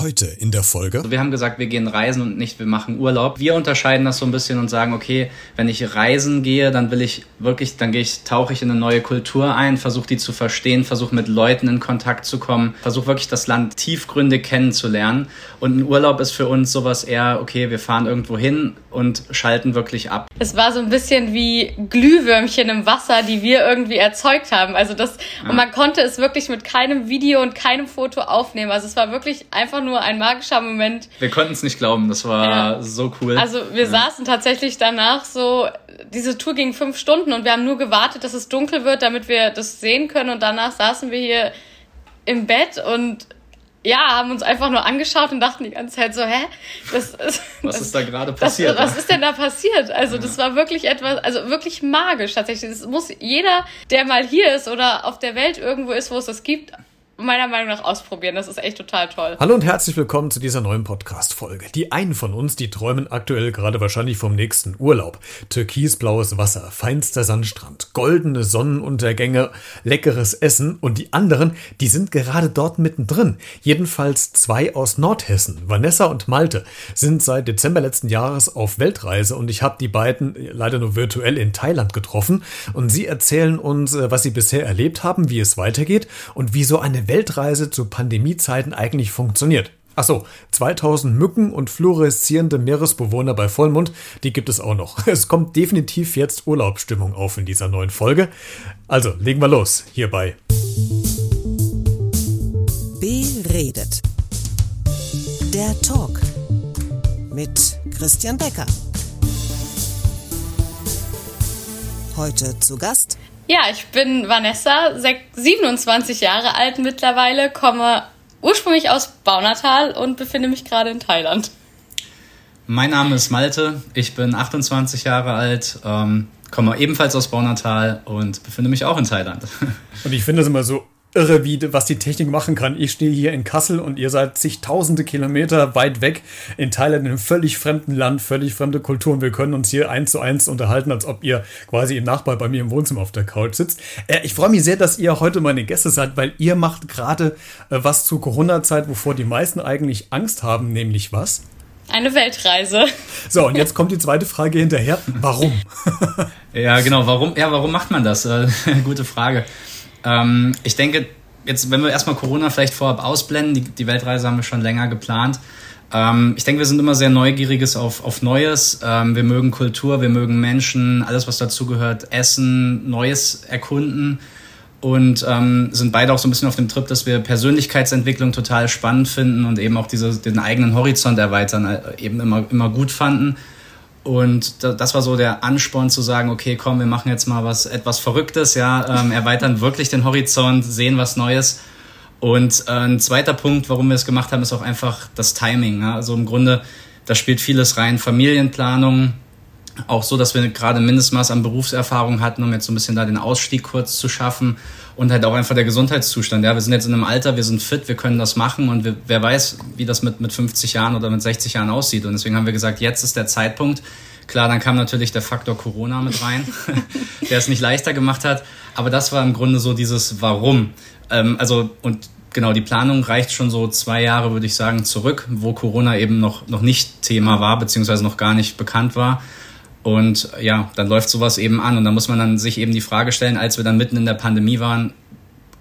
Heute in der Folge. Also wir haben gesagt, wir gehen reisen und nicht, wir machen Urlaub. Wir unterscheiden das so ein bisschen und sagen, okay, wenn ich reisen gehe, dann will ich wirklich, dann gehe ich, tauche ich in eine neue Kultur ein, versuche die zu verstehen, versuche mit Leuten in Kontakt zu kommen, versuche wirklich das Land tiefgründig kennenzulernen. Und ein Urlaub ist für uns sowas eher, okay, wir fahren irgendwo hin und schalten wirklich ab. Es war so ein bisschen wie Glühwürmchen im Wasser, die wir irgendwie erzeugt haben. Also das, ja. und man konnte es wirklich mit keinem Video und keinem Foto aufnehmen. Also es war wirklich einfach einfach nur ein magischer Moment. Wir konnten es nicht glauben, das war ja. so cool. Also wir ja. saßen tatsächlich danach so, diese Tour ging fünf Stunden und wir haben nur gewartet, dass es dunkel wird, damit wir das sehen können und danach saßen wir hier im Bett und ja, haben uns einfach nur angeschaut und dachten die ganze Zeit so, hä? Das, ist, was das, ist da gerade passiert? Das, was ist denn da passiert? Also das war wirklich etwas, also wirklich magisch tatsächlich. Das muss jeder, der mal hier ist oder auf der Welt irgendwo ist, wo es das gibt, meiner Meinung nach ausprobieren. Das ist echt total toll. Hallo und herzlich willkommen zu dieser neuen Podcast-Folge. Die einen von uns, die träumen aktuell gerade wahrscheinlich vom nächsten Urlaub. Türkisblaues Wasser, feinster Sandstrand, goldene Sonnenuntergänge, leckeres Essen und die anderen, die sind gerade dort mittendrin. Jedenfalls zwei aus Nordhessen, Vanessa und Malte, sind seit Dezember letzten Jahres auf Weltreise und ich habe die beiden leider nur virtuell in Thailand getroffen und sie erzählen uns, äh, was sie bisher erlebt haben, wie es weitergeht und wie so eine Weltreise zu Pandemiezeiten eigentlich funktioniert. Achso, 2000 Mücken und fluoreszierende Meeresbewohner bei Vollmond, die gibt es auch noch. Es kommt definitiv jetzt Urlaubsstimmung auf in dieser neuen Folge. Also, legen wir los, hierbei. Beredet. Der Talk mit Christian Becker. Heute zu Gast ja, ich bin Vanessa, 27 Jahre alt mittlerweile, komme ursprünglich aus Baunatal und befinde mich gerade in Thailand. Mein Name ist Malte, ich bin 28 Jahre alt, ähm, komme ebenfalls aus Baunatal und befinde mich auch in Thailand. Und ich finde es immer so irre, wie, was die Technik machen kann. Ich stehe hier in Kassel und ihr seid zigtausende Kilometer weit weg in Thailand, in einem völlig fremden Land, völlig fremde Kultur und wir können uns hier eins zu eins unterhalten, als ob ihr quasi im Nachbar bei mir im Wohnzimmer auf der Couch sitzt. Äh, ich freue mich sehr, dass ihr heute meine Gäste seid, weil ihr macht gerade äh, was zur Corona-Zeit, wovor die meisten eigentlich Angst haben, nämlich was? Eine Weltreise. So, und jetzt kommt die zweite Frage hinterher. Warum? ja, genau. Warum, ja, warum macht man das? Äh, gute Frage. Ähm, ich denke, jetzt, wenn wir erstmal Corona vielleicht vorab ausblenden, die, die Weltreise haben wir schon länger geplant. Ähm, ich denke, wir sind immer sehr neugieriges auf, auf Neues. Ähm, wir mögen Kultur, wir mögen Menschen, alles, was dazugehört, Essen, Neues erkunden und ähm, sind beide auch so ein bisschen auf dem Trip, dass wir Persönlichkeitsentwicklung total spannend finden und eben auch diese, den eigenen Horizont erweitern äh, eben immer, immer gut fanden. Und das war so der Ansporn zu sagen, okay, komm, wir machen jetzt mal was etwas Verrücktes, ja, ähm, erweitern wirklich den Horizont, sehen was Neues. Und äh, ein zweiter Punkt, warum wir es gemacht haben, ist auch einfach das Timing. Ja? Also im Grunde, da spielt vieles rein, Familienplanung, auch so, dass wir gerade Mindestmaß an Berufserfahrung hatten, um jetzt so ein bisschen da den Ausstieg kurz zu schaffen und halt auch einfach der Gesundheitszustand. Ja, wir sind jetzt in einem Alter, wir sind fit, wir können das machen und wir, wer weiß, wie das mit, mit 50 Jahren oder mit 60 Jahren aussieht. Und deswegen haben wir gesagt, jetzt ist der Zeitpunkt. Klar, dann kam natürlich der Faktor Corona mit rein, der es nicht leichter gemacht hat. Aber das war im Grunde so dieses Warum. Ähm, also, und genau, die Planung reicht schon so zwei Jahre, würde ich sagen, zurück, wo Corona eben noch, noch nicht Thema war, beziehungsweise noch gar nicht bekannt war. Und ja, dann läuft sowas eben an und da muss man dann sich eben die Frage stellen, als wir dann mitten in der Pandemie waren,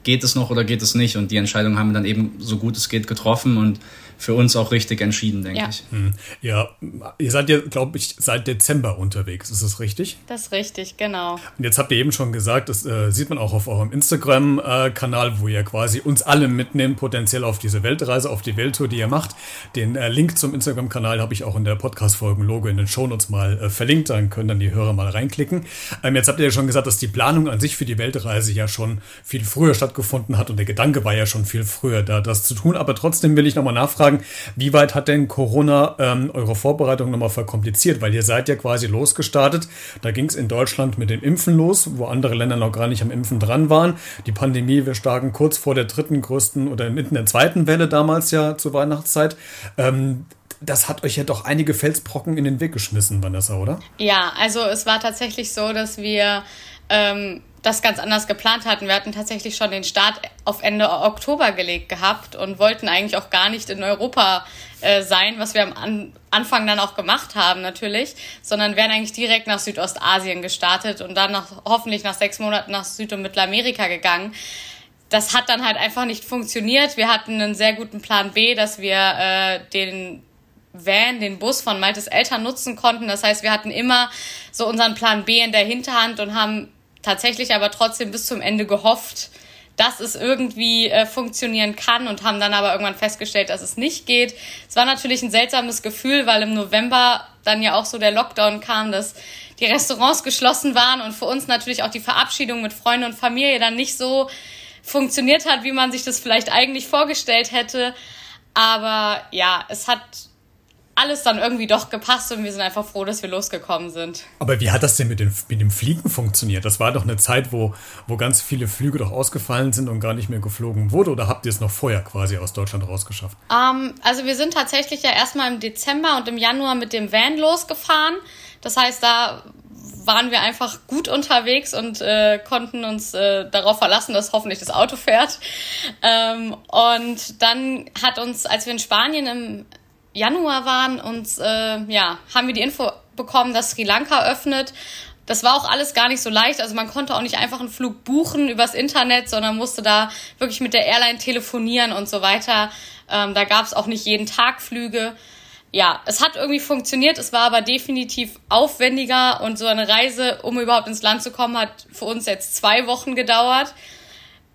geht es noch oder geht es nicht? Und die Entscheidung haben wir dann eben so gut es geht getroffen und für uns auch richtig entschieden, denke ja. ich. Hm. Ja, ihr seid ja, glaube ich, seit Dezember unterwegs, ist das richtig? Das ist richtig, genau. Und jetzt habt ihr eben schon gesagt, das äh, sieht man auch auf eurem Instagram-Kanal, wo ihr quasi uns alle mitnehmt, potenziell auf diese Weltreise, auf die Welttour, die ihr macht. Den äh, Link zum Instagram-Kanal habe ich auch in der Podcast-Folgen-Logo in den Shownotes mal äh, verlinkt, dann können dann die Hörer mal reinklicken. Ähm, jetzt habt ihr ja schon gesagt, dass die Planung an sich für die Weltreise ja schon viel früher stattgefunden hat und der Gedanke war ja schon viel früher da, das zu tun. Aber trotzdem will ich nochmal nachfragen, fragen, wie weit hat denn Corona ähm, eure Vorbereitung nochmal verkompliziert? Weil ihr seid ja quasi losgestartet. Da ging es in Deutschland mit dem Impfen los, wo andere Länder noch gar nicht am Impfen dran waren. Die Pandemie, wir starken kurz vor der dritten größten oder mitten der zweiten Welle damals ja zur Weihnachtszeit. Ähm, das hat euch ja doch einige Felsbrocken in den Weg geschmissen, Vanessa, oder? Ja, also es war tatsächlich so, dass wir ähm, das ganz anders geplant hatten. Wir hatten tatsächlich schon den Start auf Ende Oktober gelegt gehabt und wollten eigentlich auch gar nicht in Europa äh, sein, was wir am An Anfang dann auch gemacht haben natürlich, sondern wären eigentlich direkt nach Südostasien gestartet und dann nach, hoffentlich nach sechs Monaten nach Süd- und Mittelamerika gegangen. Das hat dann halt einfach nicht funktioniert. Wir hatten einen sehr guten Plan B, dass wir äh, den Van, den Bus von Maltes Eltern nutzen konnten. Das heißt, wir hatten immer so unseren Plan B in der Hinterhand und haben tatsächlich aber trotzdem bis zum Ende gehofft, dass es irgendwie äh, funktionieren kann und haben dann aber irgendwann festgestellt, dass es nicht geht. Es war natürlich ein seltsames Gefühl, weil im November dann ja auch so der Lockdown kam, dass die Restaurants geschlossen waren und für uns natürlich auch die Verabschiedung mit Freunden und Familie dann nicht so funktioniert hat, wie man sich das vielleicht eigentlich vorgestellt hätte. Aber ja, es hat alles dann irgendwie doch gepasst und wir sind einfach froh, dass wir losgekommen sind. Aber wie hat das denn mit, den, mit dem Fliegen funktioniert? Das war doch eine Zeit, wo, wo ganz viele Flüge doch ausgefallen sind und gar nicht mehr geflogen wurde. Oder habt ihr es noch vorher quasi aus Deutschland rausgeschafft? Ähm, also wir sind tatsächlich ja erstmal im Dezember und im Januar mit dem Van losgefahren. Das heißt, da waren wir einfach gut unterwegs und äh, konnten uns äh, darauf verlassen, dass hoffentlich das Auto fährt. Ähm, und dann hat uns, als wir in Spanien im Januar waren, uns, äh, ja, haben wir die Info bekommen, dass Sri Lanka öffnet. Das war auch alles gar nicht so leicht. Also man konnte auch nicht einfach einen Flug buchen übers Internet, sondern musste da wirklich mit der Airline telefonieren und so weiter. Ähm, da gab es auch nicht jeden Tag Flüge. Ja, es hat irgendwie funktioniert. Es war aber definitiv aufwendiger und so eine Reise, um überhaupt ins Land zu kommen, hat für uns jetzt zwei Wochen gedauert,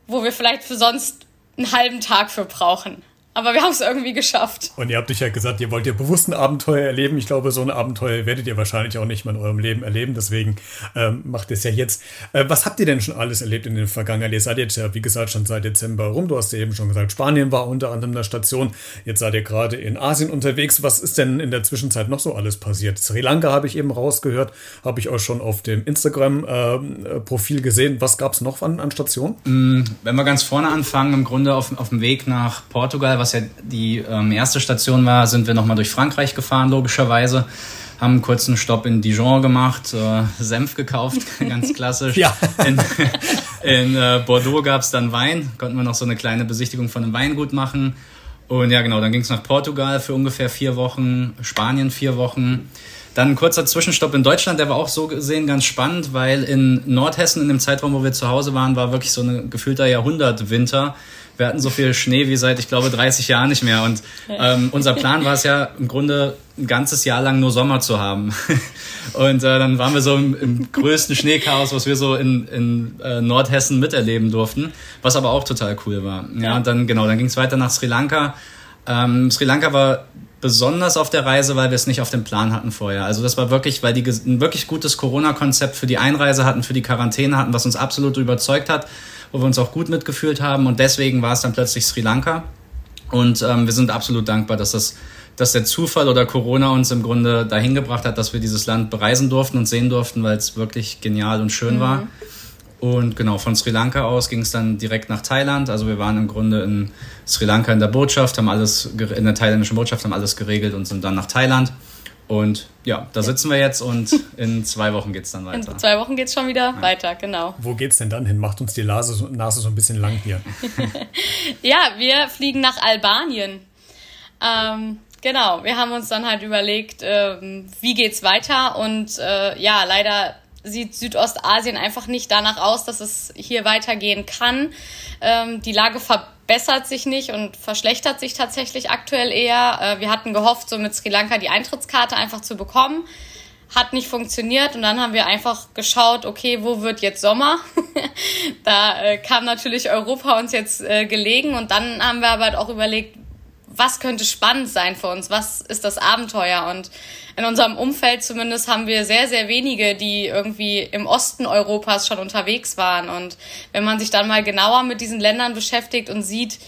wo wir vielleicht für sonst einen halben Tag für brauchen. Aber wir haben es irgendwie geschafft. Und ihr habt euch ja gesagt, ihr wollt ja bewusst ein Abenteuer erleben. Ich glaube, so ein Abenteuer werdet ihr wahrscheinlich auch nicht mal in eurem Leben erleben. Deswegen ähm, macht es ja jetzt. Äh, was habt ihr denn schon alles erlebt in den vergangenen Ihr seid jetzt ja, wie gesagt, schon seit Dezember rum. Du hast ja eben schon gesagt, Spanien war unter anderem eine Station. Jetzt seid ihr gerade in Asien unterwegs. Was ist denn in der Zwischenzeit noch so alles passiert? Sri Lanka habe ich eben rausgehört. Habe ich auch schon auf dem Instagram-Profil äh, gesehen. Was gab es noch an, an Stationen? Mm, wenn wir ganz vorne anfangen, im Grunde auf, auf dem Weg nach Portugal, was ja die ähm, erste Station war, sind wir nochmal durch Frankreich gefahren, logischerweise. Haben einen kurzen Stopp in Dijon gemacht, äh, Senf gekauft, ganz klassisch. ja. In, in äh, Bordeaux gab es dann Wein, konnten wir noch so eine kleine Besichtigung von einem Weingut machen. Und ja, genau, dann ging es nach Portugal für ungefähr vier Wochen, Spanien vier Wochen. Dann ein kurzer Zwischenstopp in Deutschland, der war auch so gesehen ganz spannend, weil in Nordhessen in dem Zeitraum, wo wir zu Hause waren, war wirklich so ein gefühlter Jahrhundertwinter. Wir hatten so viel Schnee wie seit, ich glaube, 30 Jahren nicht mehr. Und ähm, unser Plan war es ja im Grunde ein ganzes Jahr lang nur Sommer zu haben. Und äh, dann waren wir so im, im größten Schneechaos, was wir so in, in äh, Nordhessen miterleben durften, was aber auch total cool war. Ja, und dann genau, dann ging es weiter nach Sri Lanka. Ähm, Sri Lanka war besonders auf der Reise, weil wir es nicht auf dem Plan hatten vorher. Also das war wirklich, weil die ein wirklich gutes Corona-Konzept für die Einreise hatten, für die Quarantäne hatten, was uns absolut überzeugt hat wo wir uns auch gut mitgefühlt haben. Und deswegen war es dann plötzlich Sri Lanka. Und ähm, wir sind absolut dankbar, dass das dass der Zufall oder Corona uns im Grunde dahin gebracht hat, dass wir dieses Land bereisen durften und sehen durften, weil es wirklich genial und schön mhm. war. Und genau, von Sri Lanka aus ging es dann direkt nach Thailand. Also wir waren im Grunde in Sri Lanka in der Botschaft, haben alles in der thailändischen Botschaft, haben alles geregelt und sind dann nach Thailand. Und ja, da sitzen wir jetzt und in zwei Wochen geht es dann weiter. In zwei Wochen geht es schon wieder ja. weiter, genau. Wo geht es denn dann hin? Macht uns die Nase, Nase so ein bisschen lang hier. ja, wir fliegen nach Albanien. Ähm, genau, wir haben uns dann halt überlegt, ähm, wie geht's weiter und äh, ja, leider sieht Südostasien einfach nicht danach aus, dass es hier weitergehen kann. Ähm, die Lage verbessert sich nicht und verschlechtert sich tatsächlich aktuell eher. Äh, wir hatten gehofft, so mit Sri Lanka die Eintrittskarte einfach zu bekommen. Hat nicht funktioniert und dann haben wir einfach geschaut, okay, wo wird jetzt Sommer? da äh, kam natürlich Europa uns jetzt äh, gelegen und dann haben wir aber halt auch überlegt, was könnte spannend sein für uns? Was ist das Abenteuer? Und in unserem Umfeld zumindest haben wir sehr, sehr wenige, die irgendwie im Osten Europas schon unterwegs waren. Und wenn man sich dann mal genauer mit diesen Ländern beschäftigt und sieht,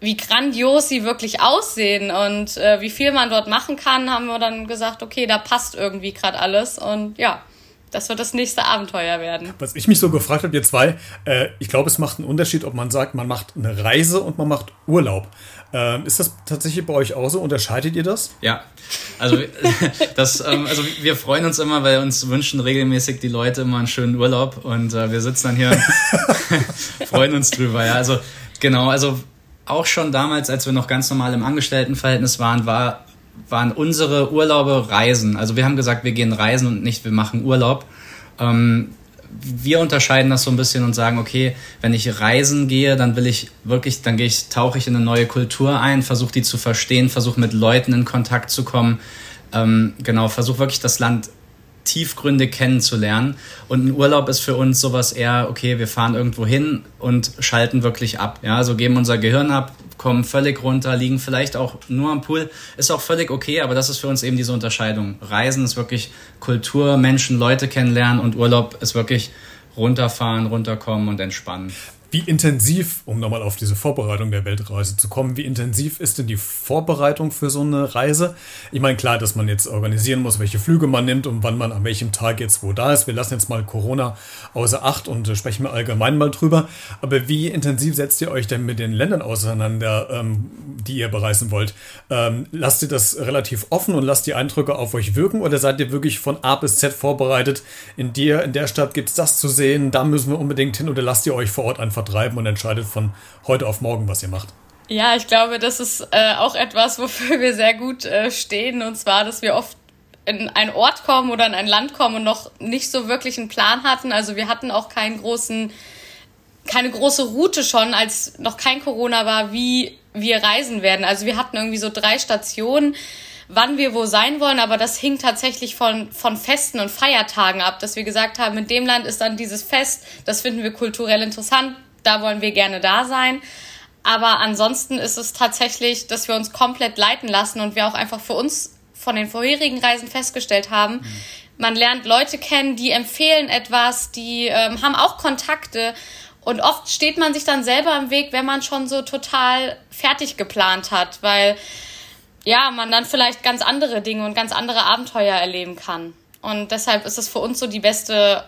wie grandios sie wirklich aussehen und äh, wie viel man dort machen kann, haben wir dann gesagt, okay, da passt irgendwie gerade alles. Und ja, das wird das nächste Abenteuer werden. Was ich mich so gefragt habe, ihr zwei, äh, ich glaube, es macht einen Unterschied, ob man sagt, man macht eine Reise und man macht Urlaub. Ähm, ist das tatsächlich bei euch auch so? Unterscheidet ihr das? Ja, Also, das, ähm, also wir freuen uns immer, weil uns wünschen regelmäßig die Leute immer einen schönen Urlaub und äh, wir sitzen dann hier freuen uns drüber. Ja, also genau, also auch schon damals, als wir noch ganz normal im Angestelltenverhältnis waren, war, waren unsere Urlaube Reisen. Also wir haben gesagt, wir gehen reisen und nicht, wir machen Urlaub. Ähm, wir unterscheiden das so ein bisschen und sagen, okay, wenn ich reisen gehe, dann will ich wirklich, dann gehe ich, tauche ich in eine neue Kultur ein, versuche die zu verstehen, versuche mit Leuten in Kontakt zu kommen. Ähm, genau, versuche wirklich das Land tiefgründig kennenzulernen. Und ein Urlaub ist für uns sowas eher, okay, wir fahren irgendwo hin und schalten wirklich ab. Ja, also geben unser Gehirn ab, kommen völlig runter, liegen vielleicht auch nur am Pool. Ist auch völlig okay, aber das ist für uns eben diese Unterscheidung. Reisen ist wirklich Kultur, Menschen, Leute kennenlernen und Urlaub ist wirklich runterfahren, runterkommen und entspannen. Wie intensiv, um nochmal auf diese Vorbereitung der Weltreise zu kommen, wie intensiv ist denn die Vorbereitung für so eine Reise? Ich meine, klar, dass man jetzt organisieren muss, welche Flüge man nimmt und wann man an welchem Tag jetzt wo da ist. Wir lassen jetzt mal Corona außer Acht und äh, sprechen wir allgemein mal drüber. Aber wie intensiv setzt ihr euch denn mit den Ländern auseinander, ähm, die ihr bereisen wollt? Ähm, lasst ihr das relativ offen und lasst die Eindrücke auf euch wirken oder seid ihr wirklich von A bis Z vorbereitet? In dir, in der Stadt gibt es das zu sehen, da müssen wir unbedingt hin oder lasst ihr euch vor Ort einfach vertreiben und entscheidet von heute auf morgen, was ihr macht. Ja, ich glaube, das ist äh, auch etwas, wofür wir sehr gut äh, stehen. Und zwar, dass wir oft in einen Ort kommen oder in ein Land kommen und noch nicht so wirklich einen Plan hatten. Also wir hatten auch keinen großen, keine große Route schon, als noch kein Corona war, wie wir reisen werden. Also wir hatten irgendwie so drei Stationen wann wir wo sein wollen, aber das hing tatsächlich von, von Festen und Feiertagen ab, dass wir gesagt haben, in dem Land ist dann dieses Fest, das finden wir kulturell interessant, da wollen wir gerne da sein. Aber ansonsten ist es tatsächlich, dass wir uns komplett leiten lassen und wir auch einfach für uns von den vorherigen Reisen festgestellt haben, mhm. man lernt Leute kennen, die empfehlen etwas, die ähm, haben auch Kontakte und oft steht man sich dann selber im Weg, wenn man schon so total fertig geplant hat, weil ja, man dann vielleicht ganz andere Dinge und ganz andere Abenteuer erleben kann. Und deshalb ist es für uns so die beste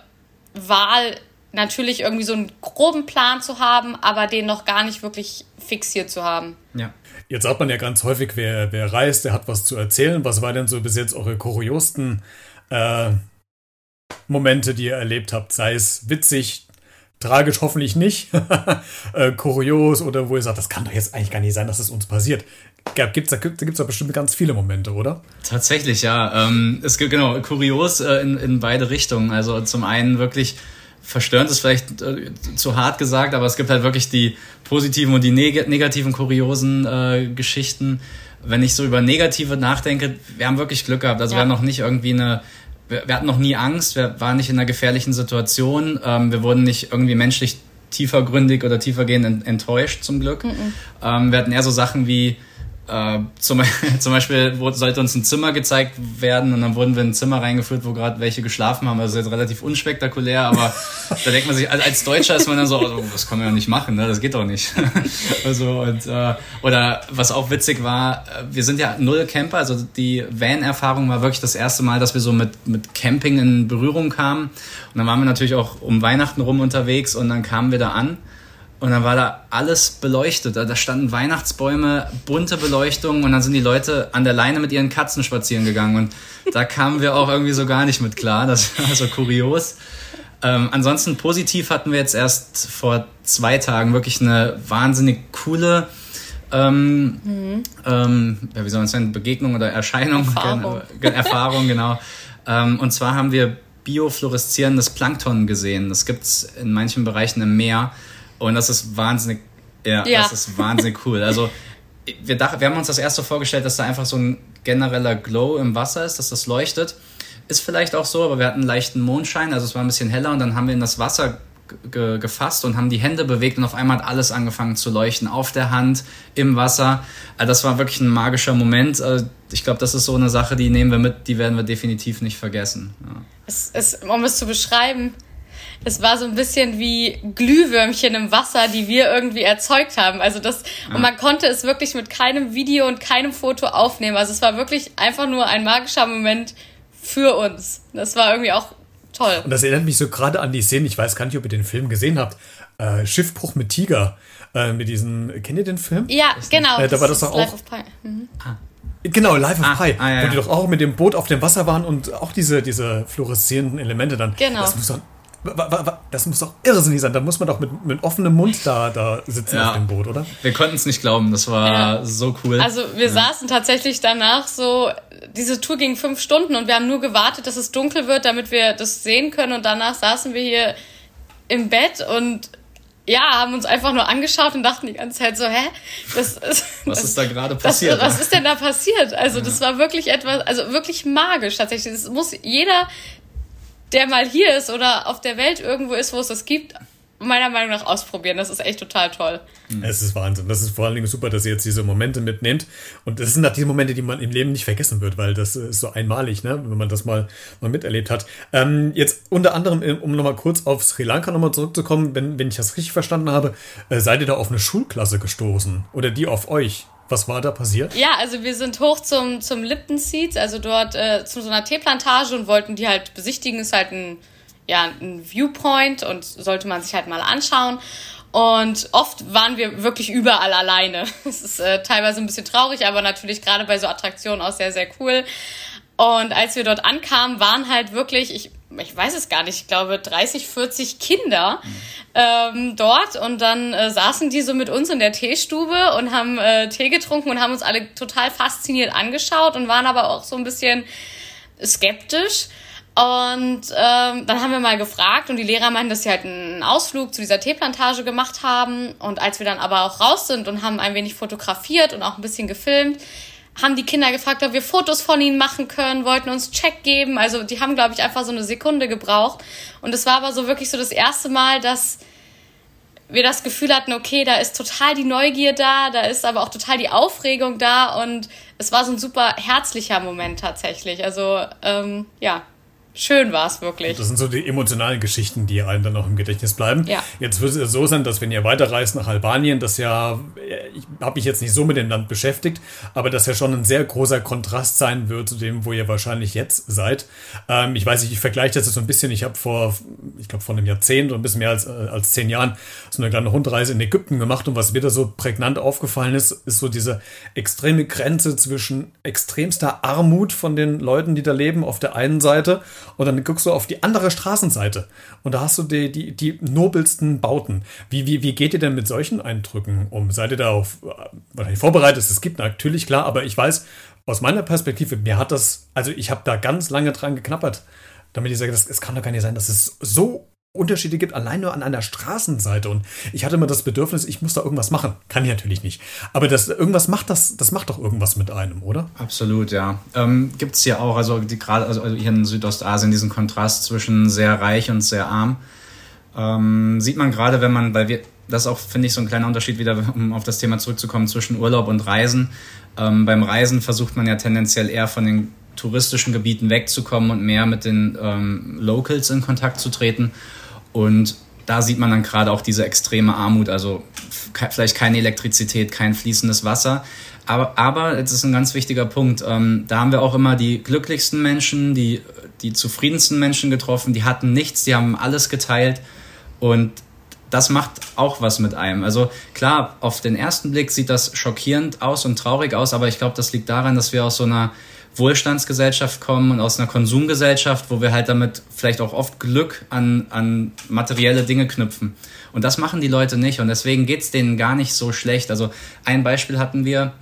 Wahl, natürlich irgendwie so einen groben Plan zu haben, aber den noch gar nicht wirklich fixiert zu haben. Ja. Jetzt sagt man ja ganz häufig, wer, wer reist, der hat was zu erzählen. Was war denn so bis jetzt eure kuriosten äh, Momente, die ihr erlebt habt? Sei es witzig, tragisch hoffentlich nicht, äh, kurios oder wo ihr sagt, das kann doch jetzt eigentlich gar nicht sein, dass es das uns passiert. Gibt's, da gibt es da bestimmt ganz viele Momente, oder? Tatsächlich, ja. Ähm, es gibt genau kurios äh, in, in beide Richtungen. Also zum einen wirklich verstörend ist vielleicht äh, zu hart gesagt, aber es gibt halt wirklich die positiven und die neg negativen, kuriosen äh, Geschichten. Wenn ich so über negative nachdenke, wir haben wirklich Glück gehabt. Also ja. wir haben noch nicht irgendwie eine, wir, wir, hatten noch nie Angst, wir waren nicht in einer gefährlichen Situation, ähm, wir wurden nicht irgendwie menschlich tiefergründig oder tiefergehend enttäuscht zum Glück. Mhm. Ähm, wir hatten eher so Sachen wie, äh, zum, zum Beispiel sollte uns ein Zimmer gezeigt werden und dann wurden wir in ein Zimmer reingeführt, wo gerade welche geschlafen haben. Also jetzt relativ unspektakulär, aber da denkt man sich, als, als Deutscher ist man dann so, oh, das kann man ja nicht machen, ne? das geht doch nicht. also, und, äh, oder was auch witzig war, äh, wir sind ja null Camper, also die Van-Erfahrung war wirklich das erste Mal, dass wir so mit, mit Camping in Berührung kamen. Und dann waren wir natürlich auch um Weihnachten rum unterwegs und dann kamen wir da an und dann war da alles beleuchtet. Da standen Weihnachtsbäume, bunte Beleuchtung und dann sind die Leute an der Leine mit ihren Katzen spazieren gegangen. Und da kamen wir auch irgendwie so gar nicht mit klar. Das war so kurios. Ähm, ansonsten positiv hatten wir jetzt erst vor zwei Tagen wirklich eine wahnsinnig coole ähm, mhm. ähm, ja, wie soll man sagen, Begegnung oder Erscheinung, Erfahrung, Erfahrung genau. Ähm, und zwar haben wir biofluoreszierendes Plankton gesehen. Das gibt es in manchen Bereichen im Meer. Und das ist wahnsinnig, ja, ja. das ist wahnsinnig cool. Also wir, dachten, wir haben uns das erst so vorgestellt, dass da einfach so ein genereller Glow im Wasser ist, dass das leuchtet. Ist vielleicht auch so, aber wir hatten leichten Mondschein, also es war ein bisschen heller und dann haben wir in das Wasser gefasst und haben die Hände bewegt und auf einmal hat alles angefangen zu leuchten. Auf der Hand, im Wasser. Also das war wirklich ein magischer Moment. Also ich glaube, das ist so eine Sache, die nehmen wir mit, die werden wir definitiv nicht vergessen. Ja. Es, es, um es zu beschreiben, es war so ein bisschen wie Glühwürmchen im Wasser, die wir irgendwie erzeugt haben. Also das, und man konnte es wirklich mit keinem Video und keinem Foto aufnehmen. Also es war wirklich einfach nur ein magischer Moment für uns. Das war irgendwie auch toll. Und das erinnert mich so gerade an die Szene, ich weiß gar nicht, ob ihr den Film gesehen habt. Äh, Schiffbruch mit Tiger. Äh, mit diesem, kennt ihr den Film? Ja, genau. Äh, da war das doch auch. Mhm. Ah. Genau, Life of Ah, Pi, ah, ja, wo die ja. doch auch mit dem Boot auf dem Wasser waren und auch diese, diese fluoreszierenden Elemente dann. Genau. Das muss doch, das muss doch irrsinnig sein. Da muss man doch mit, mit offenem Mund da, da sitzen Ja. auf dem Boot, oder? Wir konnten es nicht glauben, das war Ja. so cool. Also wir saßen tatsächlich danach so, diese Tour ging fünf Stunden und wir haben nur gewartet, dass es dunkel wird, damit wir das sehen können und danach saßen wir hier im Bett und ja, haben uns einfach nur angeschaut und dachten die ganze Zeit so, hä? Das ist, Was das, ist da gerade das, passiert? was ist denn da passiert? Also das war wirklich etwas, also wirklich magisch tatsächlich. Das muss jeder, der mal hier ist oder auf der Welt irgendwo ist, wo es das gibt, meiner Meinung nach ausprobieren. Das ist echt total toll. Es ist Wahnsinn. Das ist vor allen Dingen super, dass ihr jetzt diese Momente mitnehmt. Und das sind halt diese Momente, die man im Leben nicht vergessen wird, weil das ist so einmalig, ne? wenn man das mal, mal miterlebt hat. Ähm, jetzt unter anderem, äh, um nochmal kurz auf Sri Lanka nochmal zurückzukommen, wenn, wenn ich das richtig verstanden habe, äh, seid ihr da auf eine Schulklasse gestoßen oder die auf euch? Was war da passiert? Ja, also wir sind hoch zum, zum Lipton Seeds, also dort äh, zu so einer Teeplantage und wollten die halt besichtigen. Ist halt ein, ja, ein Viewpoint und sollte man sich halt mal anschauen. Und oft waren wir wirklich überall alleine. Es ist äh, teilweise ein bisschen traurig, aber natürlich gerade bei so Attraktionen auch sehr, sehr cool. Und als wir dort ankamen, waren halt wirklich, ich, ich weiß es gar nicht, ich glaube 30, 40 Kinder ähm, dort und dann äh, saßen die so mit uns in der Teestube und haben äh, Tee getrunken und haben uns alle total fasziniert angeschaut und waren aber auch so ein bisschen skeptisch. Und ähm, dann haben wir mal gefragt und die Lehrer meinten, dass sie halt einen Ausflug zu dieser Teeplantage gemacht haben. Und als wir dann aber auch raus sind und haben ein wenig fotografiert und auch ein bisschen gefilmt, haben die Kinder gefragt, ob wir Fotos von ihnen machen können, wollten uns Check geben. Also die haben, glaube ich, einfach so eine Sekunde gebraucht. Und es war aber so wirklich so das erste Mal, dass wir das Gefühl hatten, okay, da ist total die Neugier da, da ist aber auch total die Aufregung da und es war so ein super herzlicher Moment tatsächlich. Also ähm, ja, schön war es wirklich. Das sind so die emotionalen Geschichten, die einem dann noch im Gedächtnis bleiben. Ja. Jetzt wird es so sein, dass wenn ihr weiterreist nach Albanien, das ja, ich habe mich jetzt nicht so mit dem Land beschäftigt, aber das ja schon ein sehr großer Kontrast sein wird zu dem, wo ihr wahrscheinlich jetzt seid. Ähm, ich weiß nicht, ich vergleiche das jetzt so ein bisschen. Ich habe vor, ich glaube vor einem Jahrzehnt oder ein bisschen mehr als, äh, als zehn Jahren so eine kleine Rundreise in Ägypten gemacht und was mir da so prägnant aufgefallen ist, ist so diese extreme Grenze zwischen extremster Armut von den Leuten, die da leben, auf der einen Seite und dann guckst du auf die andere Straßenseite und da hast du die, die, die nobelsten Bauten. Wie, wie, wie geht ihr denn mit solchen Eindrücken um? Seid ihr da auf äh, wahrscheinlich vorbereitet? Es gibt natürlich klar, aber ich weiß aus meiner Perspektive, mir hat das, also ich habe da ganz lange dran geknappert, damit ich sage, es kann doch gar nicht sein, dass es so Unterschiede gibt, allein nur an einer Straßenseite. Und ich hatte immer das Bedürfnis, ich muss da irgendwas machen. Kann ich natürlich nicht. Aber das, irgendwas macht das, das macht doch irgendwas mit einem, oder? Absolut, ja. Ähm, Gibt es hier auch, also gerade, also hier in Südostasien, diesen Kontrast zwischen sehr reich und sehr arm. Ähm, sieht man gerade, wenn man, weil wir, das ist auch, finde ich, so ein kleiner Unterschied wieder, um auf das Thema zurückzukommen, zwischen Urlaub und Reisen. Ähm, beim Reisen versucht man ja tendenziell eher von den touristischen Gebieten wegzukommen und mehr mit den ähm, Locals in Kontakt zu treten. Und da sieht man dann gerade auch diese extreme Armut, also vielleicht keine Elektrizität, kein fließendes Wasser. Aber, aber jetzt ist ein ganz wichtiger Punkt. Ähm, da haben wir auch immer die glücklichsten Menschen, die, die zufriedensten Menschen getroffen, die hatten nichts, die haben alles geteilt. Und das macht auch was mit einem. Also klar, auf den ersten Blick sieht das schockierend aus und traurig aus, aber ich glaube, das liegt daran, dass wir aus so einer Wohlstandsgesellschaft kommen und aus einer Konsumgesellschaft, wo wir halt damit vielleicht auch oft Glück an, an materielle Dinge knüpfen. Und das machen die Leute nicht und deswegen geht's denen gar nicht so schlecht. Also ein Beispiel hatten wir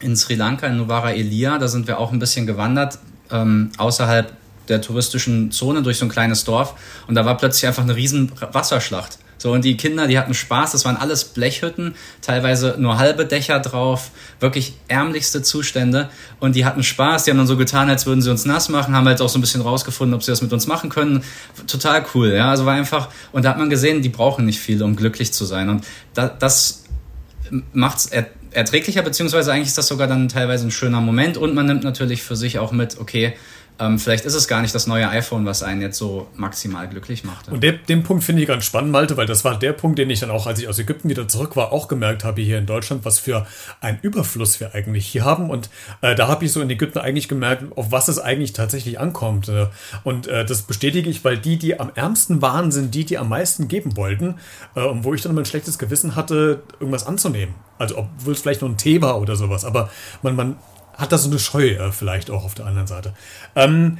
in Sri Lanka, in Novara Elia, da sind wir auch ein bisschen gewandert, ähm, außerhalb der touristischen Zone durch so ein kleines Dorf und da war plötzlich einfach eine riesen Wasserschlacht. So, und die Kinder, die hatten Spaß, das waren alles Blechhütten, teilweise nur halbe Dächer drauf, wirklich ärmlichste Zustände. Und die hatten Spaß, die haben dann so getan, als würden sie uns nass machen, haben halt auch so ein bisschen rausgefunden, ob sie das mit uns machen können. Total cool, ja. Also war einfach, und da hat man gesehen, die brauchen nicht viel, um glücklich zu sein. Und da, das macht's er, erträglicher, beziehungsweise eigentlich ist das sogar dann teilweise ein schöner Moment. Und man nimmt natürlich für sich auch mit, okay, ähm, vielleicht ist es gar nicht das neue iPhone, was einen jetzt so maximal glücklich macht. Und der, den Punkt finde ich ganz spannend, Malte, weil das war der Punkt, den ich dann auch, als ich aus Ägypten wieder zurück war, auch gemerkt habe hier in Deutschland, was für ein Überfluss wir eigentlich hier haben. Und äh, da habe ich so in Ägypten eigentlich gemerkt, auf was es eigentlich tatsächlich ankommt. Äh, Und äh, das bestätige ich, weil die, die am ärmsten waren, sind die, die am meisten geben wollten. Äh, und wo ich dann immer ein schlechtes Gewissen hatte, irgendwas anzunehmen. Also obwohl es vielleicht nur ein Tee war oder sowas. Aber man, man hat da so eine Scheu äh, vielleicht auch auf der anderen Seite. Ähm,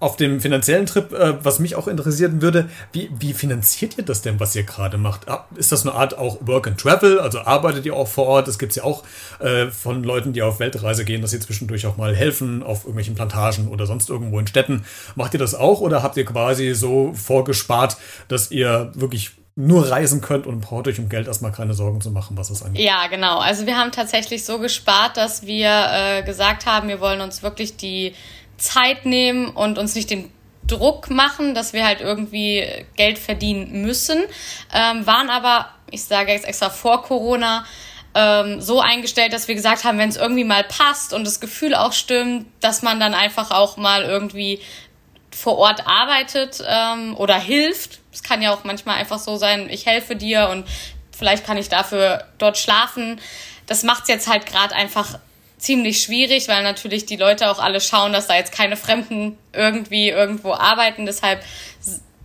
auf dem finanziellen Trip, äh, was mich auch interessieren würde, wie, wie finanziert ihr das denn, was ihr gerade macht? Ah, ist das eine Art auch Work and Travel? Also arbeitet ihr auch vor Ort? Es gibt ja auch äh, von Leuten, die auf Weltreise gehen, dass sie zwischendurch auch mal helfen auf irgendwelchen Plantagen oder sonst irgendwo in Städten. Macht ihr das auch oder habt ihr quasi so vorgespart, dass ihr wirklich nur reisen könnt und braucht euch um Geld erstmal keine Sorgen zu machen, was es angeht. Ja, genau. Also wir haben tatsächlich so gespart, dass wir äh, gesagt haben, wir wollen uns wirklich die Zeit nehmen und uns nicht den Druck machen, dass wir halt irgendwie Geld verdienen müssen, ähm, waren aber, ich sage jetzt extra vor Corona, ähm, so eingestellt, dass wir gesagt haben, wenn es irgendwie mal passt und das Gefühl auch stimmt, dass man dann einfach auch mal irgendwie vor Ort arbeitet ähm, oder hilft. Es kann ja auch manchmal einfach so sein, ich helfe dir und vielleicht kann ich dafür dort schlafen. Das macht es jetzt halt gerade einfach ziemlich schwierig, weil natürlich die Leute auch alle schauen, dass da jetzt keine Fremden irgendwie irgendwo arbeiten. Deshalb,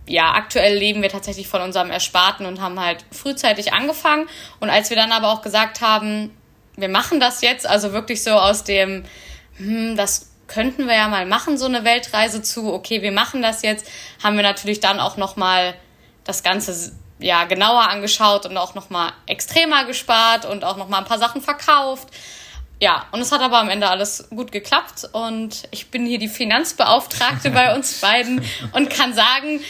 ja, aktuell leben wir tatsächlich von unserem Ersparten und haben halt frühzeitig angefangen. Und als wir dann aber auch gesagt haben, wir machen das jetzt, also wirklich so aus dem, hm, das könnten wir ja mal machen, so eine Weltreise zu, okay, wir machen das jetzt, haben wir natürlich dann auch nochmal das Ganze ja genauer angeschaut und auch nochmal extremer gespart und auch nochmal ein paar Sachen verkauft. Ja, und es hat aber am Ende alles gut geklappt und ich bin hier die Finanzbeauftragte bei uns beiden und kann sagen,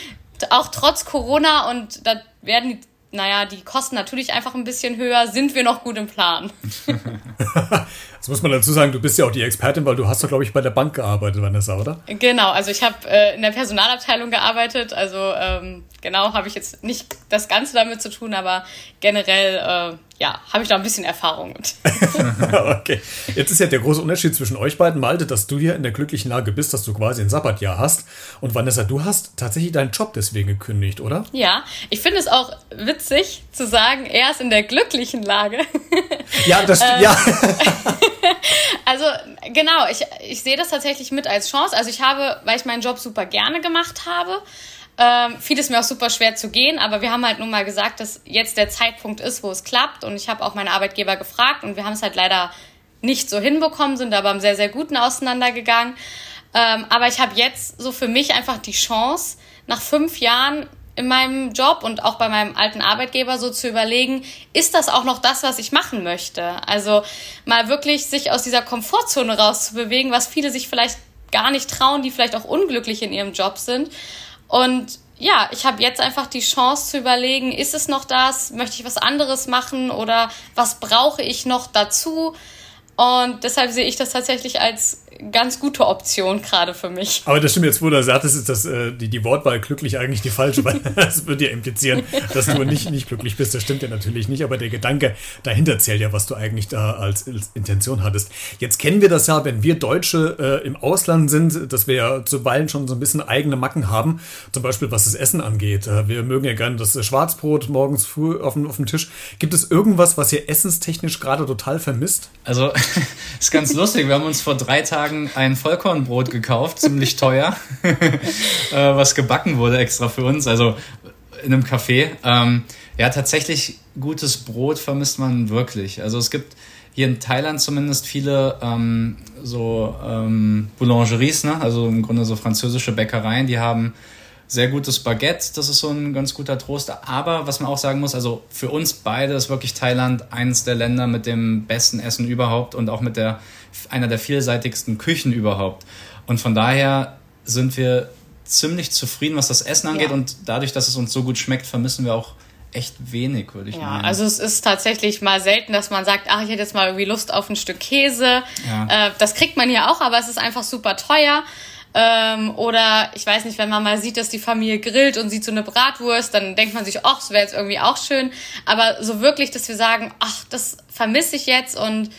auch trotz Corona und da werden die naja, die kosten natürlich einfach ein bisschen höher, sind wir noch gut im Plan. Jetzt muss man dazu sagen, du bist ja auch die Expertin, weil du hast doch, glaube ich, bei der Bank gearbeitet, Vanessa, oder? Genau, also ich habe äh, in der Personalabteilung gearbeitet, also ähm, genau habe ich jetzt nicht das Ganze damit zu tun, aber generell äh, ja, habe ich da ein bisschen Erfahrung mit. okay. Jetzt ist ja der große Unterschied zwischen euch beiden, Malte, dass du hier in der glücklichen Lage bist, dass du quasi ein Sabbatjahr hast. Und Vanessa, du hast tatsächlich deinen Job deswegen gekündigt, oder? Ja, ich finde es auch witzig zu sagen, er ist in der glücklichen Lage. Ja, das stimmt, ja. also, genau, ich, ich sehe das tatsächlich mit als Chance. Also, ich habe, weil ich meinen Job super gerne gemacht habe, ähm, fiel es mir auch super schwer zu gehen, aber wir haben halt nun mal gesagt, dass jetzt der Zeitpunkt ist, wo es klappt. Und ich habe auch meine Arbeitgeber gefragt und wir haben es halt leider nicht so hinbekommen, sind aber im sehr, sehr guten auseinandergegangen. Ähm, aber ich habe jetzt so für mich einfach die Chance, nach fünf Jahren in meinem Job und auch bei meinem alten Arbeitgeber so zu überlegen, ist das auch noch das, was ich machen möchte? Also mal wirklich sich aus dieser Komfortzone rauszubewegen, was viele sich vielleicht gar nicht trauen, die vielleicht auch unglücklich in ihrem Job sind. Und ja, ich habe jetzt einfach die Chance zu überlegen, ist es noch das? Möchte ich was anderes machen oder was brauche ich noch dazu? Und deshalb sehe ich das tatsächlich als ganz gute Option gerade für mich. Aber das stimmt jetzt, wo du sagtest, ist das, äh, die, die Wortwahl glücklich eigentlich die falsche, weil das würde ja implizieren, dass du nicht, nicht glücklich bist. Das stimmt ja natürlich nicht, aber der Gedanke dahinter zählt ja, was du eigentlich da als, als Intention hattest. Jetzt kennen wir das ja, wenn wir Deutsche äh, im Ausland sind, dass wir ja zuweilen schon so ein bisschen eigene Macken haben, zum Beispiel was das Essen angeht. Äh, wir mögen ja gerne das Schwarzbrot morgens früh auf dem, auf dem Tisch. Gibt es irgendwas, was ihr essenstechnisch gerade total vermisst? Also, ist ganz lustig. Wir haben uns vor drei Tagen Tagen ein Vollkornbrot gekauft, ziemlich teuer, äh, was gebacken wurde extra für uns, also in einem Café. Ähm, ja, tatsächlich gutes Brot vermisst man wirklich. Also es gibt hier in Thailand zumindest viele ähm, so ähm, Boulangeries, ne? also im Grunde so französische Bäckereien, die haben sehr gutes Baguette, das ist so ein ganz guter Trost. Aber was man auch sagen muss, also für uns beide ist wirklich Thailand eines der Länder mit dem besten Essen überhaupt und auch mit der einer der vielseitigsten Küchen überhaupt. Und von daher sind wir ziemlich zufrieden, was das Essen angeht. Ja. Und dadurch, dass es uns so gut schmeckt, vermissen wir auch echt wenig, würde ich ja, meinen. Also es ist tatsächlich mal selten, dass man sagt, ach, ich hätte jetzt mal irgendwie Lust auf ein Stück Käse. Ja. Äh, das kriegt man hier auch, aber es ist einfach super teuer. Ähm, oder ich weiß nicht, wenn man mal sieht, dass die Familie grillt und sieht so eine Bratwurst, dann denkt man sich, ach, das wäre jetzt irgendwie auch schön. Aber so wirklich, dass wir sagen, ach, das vermisse ich jetzt und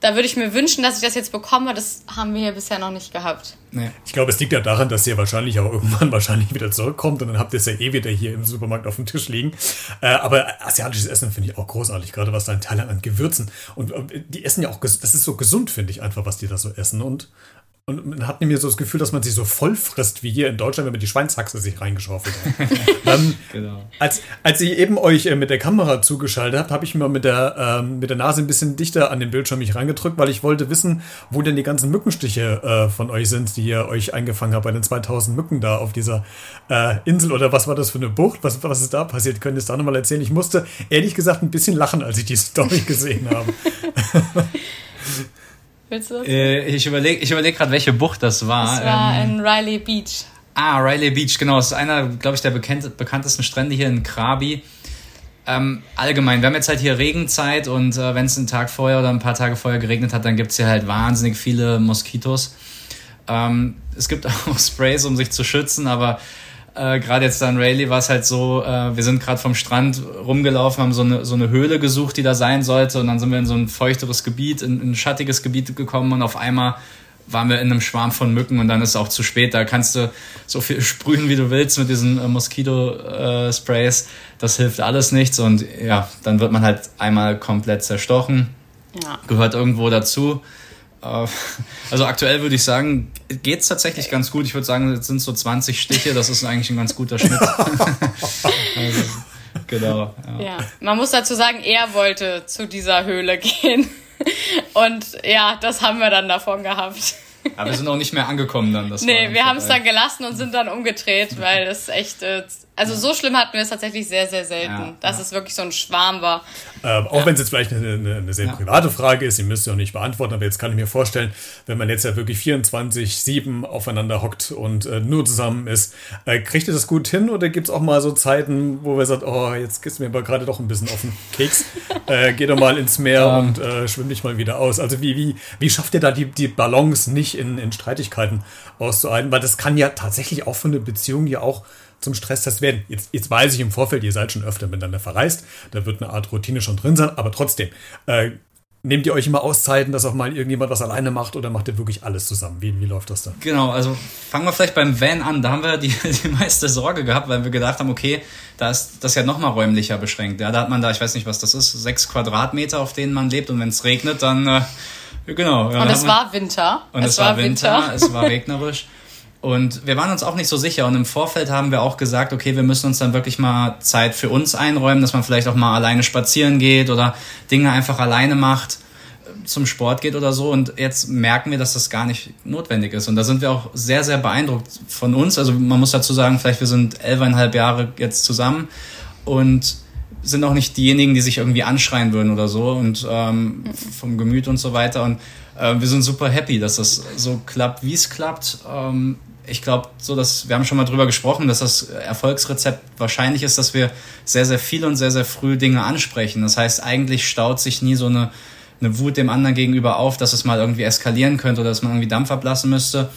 da würde ich mir wünschen, dass ich das jetzt bekomme. Das haben wir hier bisher noch nicht gehabt. Nee. Ich glaube, es liegt ja daran, dass ihr wahrscheinlich auch irgendwann wahrscheinlich wieder zurückkommt und dann habt ihr es ja eh wieder hier im Supermarkt auf dem Tisch liegen. Äh, aber asiatisches Essen finde ich auch großartig, gerade was da in Thailand an Gewürzen. Und äh, die essen ja auch, das ist so gesund, finde ich einfach, was die da so essen. Und Und man hat nämlich so das Gefühl, dass man sich so voll frisst, wie hier in Deutschland, wenn man die Schweinshaxe sich reingeschaufelt hat. ähm, genau. als, als ich eben euch äh, mit der Kamera zugeschaltet habe, habe ich mir mit der, ähm, mit der Nase ein bisschen dichter an den Bildschirm mich reingedrückt, weil ich wollte wissen, wo denn die ganzen Mückenstiche äh, von euch sind, die ihr euch eingefangen habt bei den 2000 Mücken da auf dieser äh, Insel. Oder was war das für eine Bucht? Was, was ist da passiert? Könnt ihr es da nochmal erzählen? Ich musste ehrlich gesagt ein bisschen lachen, als ich die Story gesehen habe. Willst du das? Äh, ich überlege ich überleg gerade, welche Bucht das war. Das war ähm, in Riley Beach. Ah, Riley Beach, genau. Das ist einer, glaube ich, der bekannt, bekanntesten Strände hier in Krabi. Ähm, allgemein, wir haben jetzt halt hier Regenzeit und äh, wenn es einen Tag vorher oder ein paar Tage vorher geregnet hat, dann gibt es hier halt wahnsinnig viele Moskitos. Ähm, es gibt auch Sprays, um sich zu schützen, aber äh, gerade jetzt da in Rayleigh war es halt so, äh, wir sind gerade vom Strand rumgelaufen, haben so eine, so eine Höhle gesucht, die da sein sollte und dann sind wir in so ein feuchteres Gebiet, in, in ein schattiges Gebiet gekommen und auf einmal waren wir in einem Schwarm von Mücken und dann ist es auch zu spät. Da kannst du so viel sprühen, wie du willst mit diesen äh, Moskito-Sprays. Äh, das hilft alles nichts und ja, dann wird man halt einmal komplett zerstochen. Ja. Gehört irgendwo dazu. Äh, also aktuell würde ich sagen, geht es tatsächlich ganz gut. Ich würde sagen, es sind so 20 Stiche, das ist eigentlich ein ganz guter Schnitt. also, genau. Ja. ja, man muss dazu sagen, er wollte zu dieser Höhle gehen. Und ja, das haben wir dann davon gehabt. Aber wir sind auch nicht mehr angekommen dann. Das nee, wir haben es dann gelassen und sind dann umgedreht, weil es echt äh, also so schlimm hatten wir es tatsächlich sehr, sehr selten, ja, dass ja. es wirklich so ein Schwarm war. Ähm, auch ja. wenn es jetzt vielleicht eine, eine, eine sehr private Frage ist, ihr müsst ja auch nicht beantworten, aber jetzt kann ich mir vorstellen, wenn man jetzt ja wirklich 24-7 aufeinander hockt und äh, nur zusammen ist, äh, kriegt ihr das gut hin oder gibt es auch mal so Zeiten, wo wir sagt, oh, jetzt gehst du mir aber gerade doch ein bisschen auf den Keks, äh, geh doch mal ins Meer und äh, schwimm dich mal wieder aus. Also wie, wie, wie schafft ihr da die, die Balance nicht in, in Streitigkeiten auszuhalten? Weil das kann ja tatsächlich auch für eine Beziehung ja auch zum Stresstest werden. Jetzt, jetzt weiß ich im Vorfeld, ihr seid schon öfter miteinander verreist, da wird eine Art Routine schon drin sein, aber trotzdem, äh, Nehmt ihr euch immer Auszeiten, dass auch mal irgendjemand was alleine macht oder macht ihr wirklich alles zusammen? Wie, wie läuft das da? Genau, also fangen wir vielleicht beim Van an. Da haben wir die, die meiste Sorge gehabt, weil wir gedacht haben, okay, da ist das ja nochmal räumlicher beschränkt. Ja, da hat man da, ich weiß nicht, was das ist, sechs Quadratmeter, auf denen man lebt und wenn es regnet, dann äh, genau. Und es war Winter. Und es, es war Winter, Winter. es war regnerisch. Und wir waren uns auch nicht so sicher. Und im Vorfeld haben wir auch gesagt, okay, wir müssen uns dann wirklich mal Zeit für uns einräumen, dass man vielleicht auch mal alleine spazieren geht oder Dinge einfach alleine macht, zum Sport geht oder so. Und jetzt merken wir, dass das gar nicht notwendig ist. Und da sind wir auch sehr, sehr beeindruckt von uns. Also man muss dazu sagen, vielleicht wir sind elfeinhalb Jahre jetzt zusammen und sind auch nicht diejenigen, die sich irgendwie anschreien würden oder so und ähm, vom Gemüt und so weiter. Und äh, wir sind super happy, dass das so klappt, wie es klappt. Ähm, ich glaube, so dass wir haben schon mal drüber gesprochen, dass das Erfolgsrezept wahrscheinlich ist, dass wir sehr, sehr viel und sehr, sehr früh Dinge ansprechen. Das heißt, eigentlich staut sich nie so eine, eine Wut dem anderen gegenüber auf, dass es mal irgendwie eskalieren könnte oder dass man irgendwie Dampf ablassen müsste.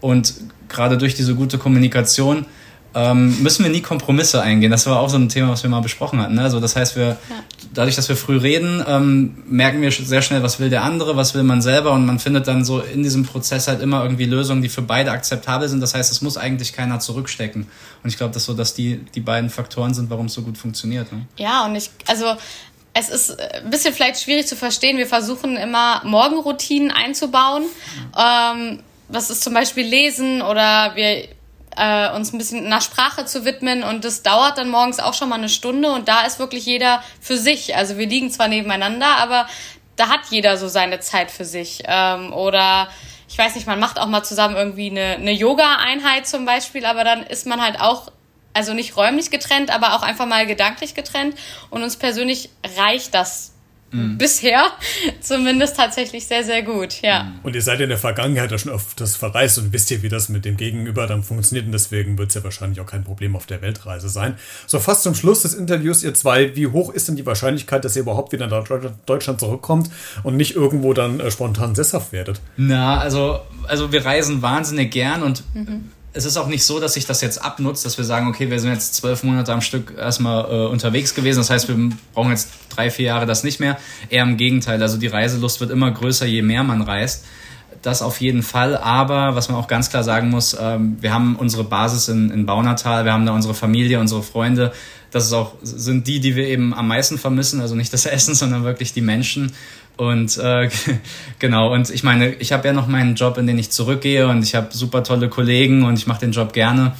Und gerade durch diese gute Kommunikation ähm, müssen wir nie Kompromisse eingehen. Das war auch so ein Thema, was wir mal besprochen hatten. Ne? Also das heißt, wir, ja. dadurch, dass wir früh reden, ähm, merken wir sehr schnell, was will der andere, was will man selber und man findet dann so in diesem Prozess halt immer irgendwie Lösungen, die für beide akzeptabel sind. Das heißt, es muss eigentlich keiner zurückstecken. Und ich glaube, dass so, dass die die beiden Faktoren sind, warum es so gut funktioniert. Ne? Ja, und ich, also es ist ein bisschen vielleicht schwierig zu verstehen. Wir versuchen immer Morgenroutinen einzubauen. Ähm, das ist zum Beispiel Lesen oder wir äh, uns ein bisschen nach Sprache zu widmen und das dauert dann morgens auch schon mal eine Stunde und da ist wirklich jeder für sich. Also wir liegen zwar nebeneinander, aber da hat jeder so seine Zeit für sich. Ähm, oder ich weiß nicht, man macht auch mal zusammen irgendwie eine, eine Yoga-Einheit zum Beispiel, aber dann ist man halt auch, also nicht räumlich getrennt, aber auch einfach mal gedanklich getrennt. Und uns persönlich reicht das Mhm. Bisher zumindest tatsächlich sehr, sehr gut, ja. Mhm. Und ihr seid in der Vergangenheit ja schon öfters verreist und wisst ihr, wie das mit dem Gegenüber dann funktioniert und deswegen wird es ja wahrscheinlich auch kein Problem auf der Weltreise sein. So, fast zum Schluss des Interviews, ihr zwei, wie hoch ist denn die Wahrscheinlichkeit, dass ihr überhaupt wieder nach Deutschland zurückkommt und nicht irgendwo dann äh, spontan sesshaft werdet? Na, also, also wir reisen wahnsinnig gern und mhm es ist auch nicht so, dass sich das jetzt abnutzt, dass wir sagen, okay, wir sind jetzt zwölf Monate am Stück erstmal äh, unterwegs gewesen. Das heißt, wir brauchen jetzt drei, vier Jahre das nicht mehr. Eher im Gegenteil. Also die Reiselust wird immer größer, je mehr man reist. Das auf jeden Fall. Aber was man auch ganz klar sagen muss, ähm, wir haben unsere Basis in, in Baunatal, wir haben da unsere Familie, unsere Freunde. Das ist auch, sind die, die wir eben am meisten vermissen. Also nicht das Essen, sondern wirklich die Menschen. Und äh, genau, und ich meine, ich habe ja noch meinen Job, in den ich zurückgehe und ich habe super tolle Kollegen und ich mache den Job gerne.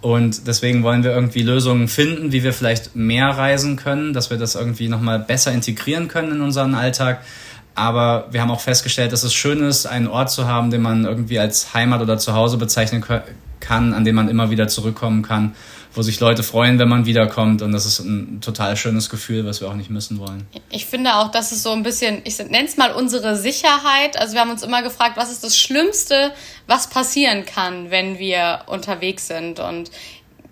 Und deswegen wollen wir irgendwie Lösungen finden, wie wir vielleicht mehr reisen können, dass wir das irgendwie nochmal besser integrieren können in unseren Alltag. Aber wir haben auch festgestellt, dass es schön ist, einen Ort zu haben, den man irgendwie als Heimat oder Zuhause bezeichnen kann, an dem man immer wieder zurückkommen kann wo sich Leute freuen, wenn man wiederkommt. Und das ist ein total schönes Gefühl, was wir auch nicht missen wollen. Ich finde auch, das ist so ein bisschen, ich nenne es mal unsere Sicherheit. Also wir haben uns immer gefragt, was ist das Schlimmste, was passieren kann, wenn wir unterwegs sind. Und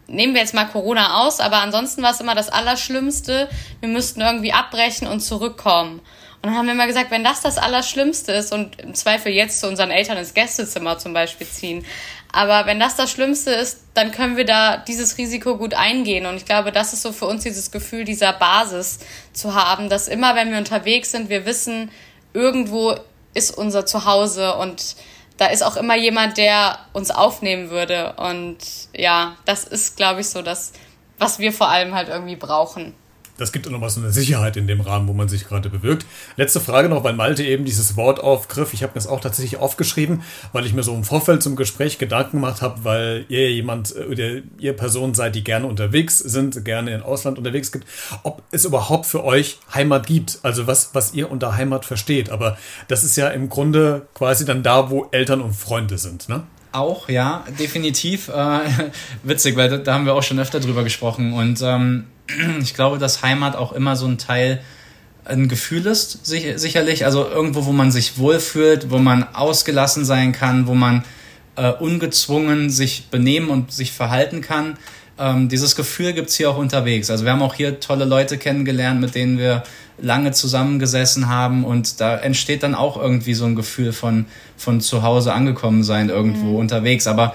nehmen wir jetzt mal Corona aus, aber ansonsten war es immer das Allerschlimmste. Wir müssten irgendwie abbrechen und zurückkommen. Und dann haben wir immer gesagt, wenn das das Allerschlimmste ist und im Zweifel jetzt zu unseren Eltern ins Gästezimmer zum Beispiel ziehen, aber wenn das das Schlimmste ist, dann können wir da dieses Risiko gut eingehen. Und ich glaube, das ist so für uns dieses Gefühl dieser Basis zu haben, dass immer, wenn wir unterwegs sind, wir wissen, irgendwo ist unser Zuhause und da ist auch immer jemand, der uns aufnehmen würde. Und ja, das ist, glaube ich, so das, was wir vor allem halt irgendwie brauchen das gibt auch nochmal so eine Sicherheit in dem Rahmen, wo man sich gerade bewirkt. Letzte Frage noch, weil Malte eben dieses Wort aufgriff. Ich habe mir das auch tatsächlich aufgeschrieben, weil ich mir so im Vorfeld zum Gespräch Gedanken gemacht habe, weil ihr jemand äh, oder ihr Person seid, die gerne unterwegs sind, gerne im Ausland unterwegs gibt, ob es überhaupt für euch Heimat gibt. Also was, was ihr unter Heimat versteht. Aber das ist ja im Grunde quasi dann da, wo Eltern und Freunde sind, ne? Auch, ja, definitiv. Äh, witzig, weil da, da, haben wir auch schon öfter drüber gesprochen. Und ähm, ich glaube, dass Heimat auch immer so ein Teil, ein Gefühl ist, sicherlich. Also irgendwo, wo man sich wohlfühlt, wo man ausgelassen sein kann, wo man äh, ungezwungen sich benehmen und sich verhalten kann. Ähm, dieses Gefühl gibt's hier auch unterwegs. Also wir haben auch hier tolle Leute kennengelernt, mit denen wir lange zusammengesessen haben und da entsteht dann auch irgendwie so ein Gefühl von, von zu Hause angekommen sein irgendwo mhm. unterwegs. Aber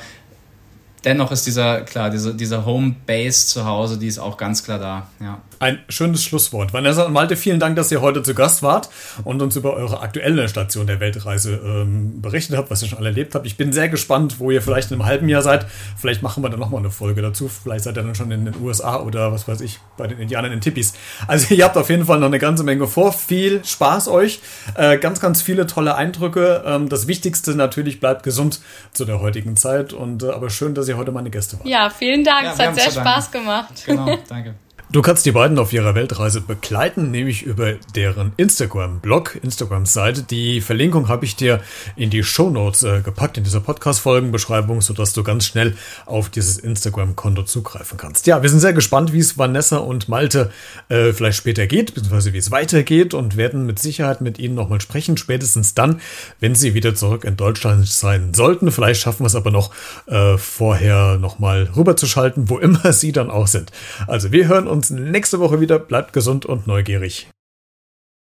dennoch ist dieser, klar, diese, diese Home-Base zu Hause, die ist auch ganz klar da, ja. Ein schönes Schlusswort. Vanessa und Malte, vielen Dank, dass ihr heute zu Gast wart und uns über eure aktuelle Station der Weltreise ähm, berichtet habt, was ihr schon alle erlebt habt. Ich bin sehr gespannt, wo ihr vielleicht in einem halben Jahr seid. Vielleicht machen wir dann nochmal eine Folge dazu. Vielleicht seid ihr dann schon in den USA oder was weiß ich, bei den Indianern in Tippis. Also ihr habt auf jeden Fall noch eine ganze Menge vor. Viel Spaß euch. Äh, ganz, ganz viele tolle Eindrücke. Ähm, das Wichtigste natürlich bleibt gesund zu der heutigen Zeit. Und äh, aber schön, dass ihr heute meine Gäste wart. Ja, vielen Dank. Ja, es hat sehr Spaß gemacht. Genau, danke. Du kannst die beiden auf ihrer Weltreise begleiten, nämlich über deren Instagram-Blog, Instagram-Seite. Die Verlinkung habe ich dir in die Show Notes äh, gepackt, in dieser Podcast-Folgenbeschreibung, sodass du ganz schnell auf dieses Instagram-Konto zugreifen kannst. Ja, wir sind sehr gespannt, wie es Vanessa und Malte äh, vielleicht später geht, beziehungsweise wie es weitergeht und werden mit Sicherheit mit ihnen nochmal sprechen, spätestens dann, wenn sie wieder zurück in Deutschland sein sollten. Vielleicht schaffen wir es aber noch äh, vorher nochmal rüberzuschalten, wo immer sie dann auch sind. Also wir hören uns uns nächste Woche wieder. Bleibt gesund und neugierig.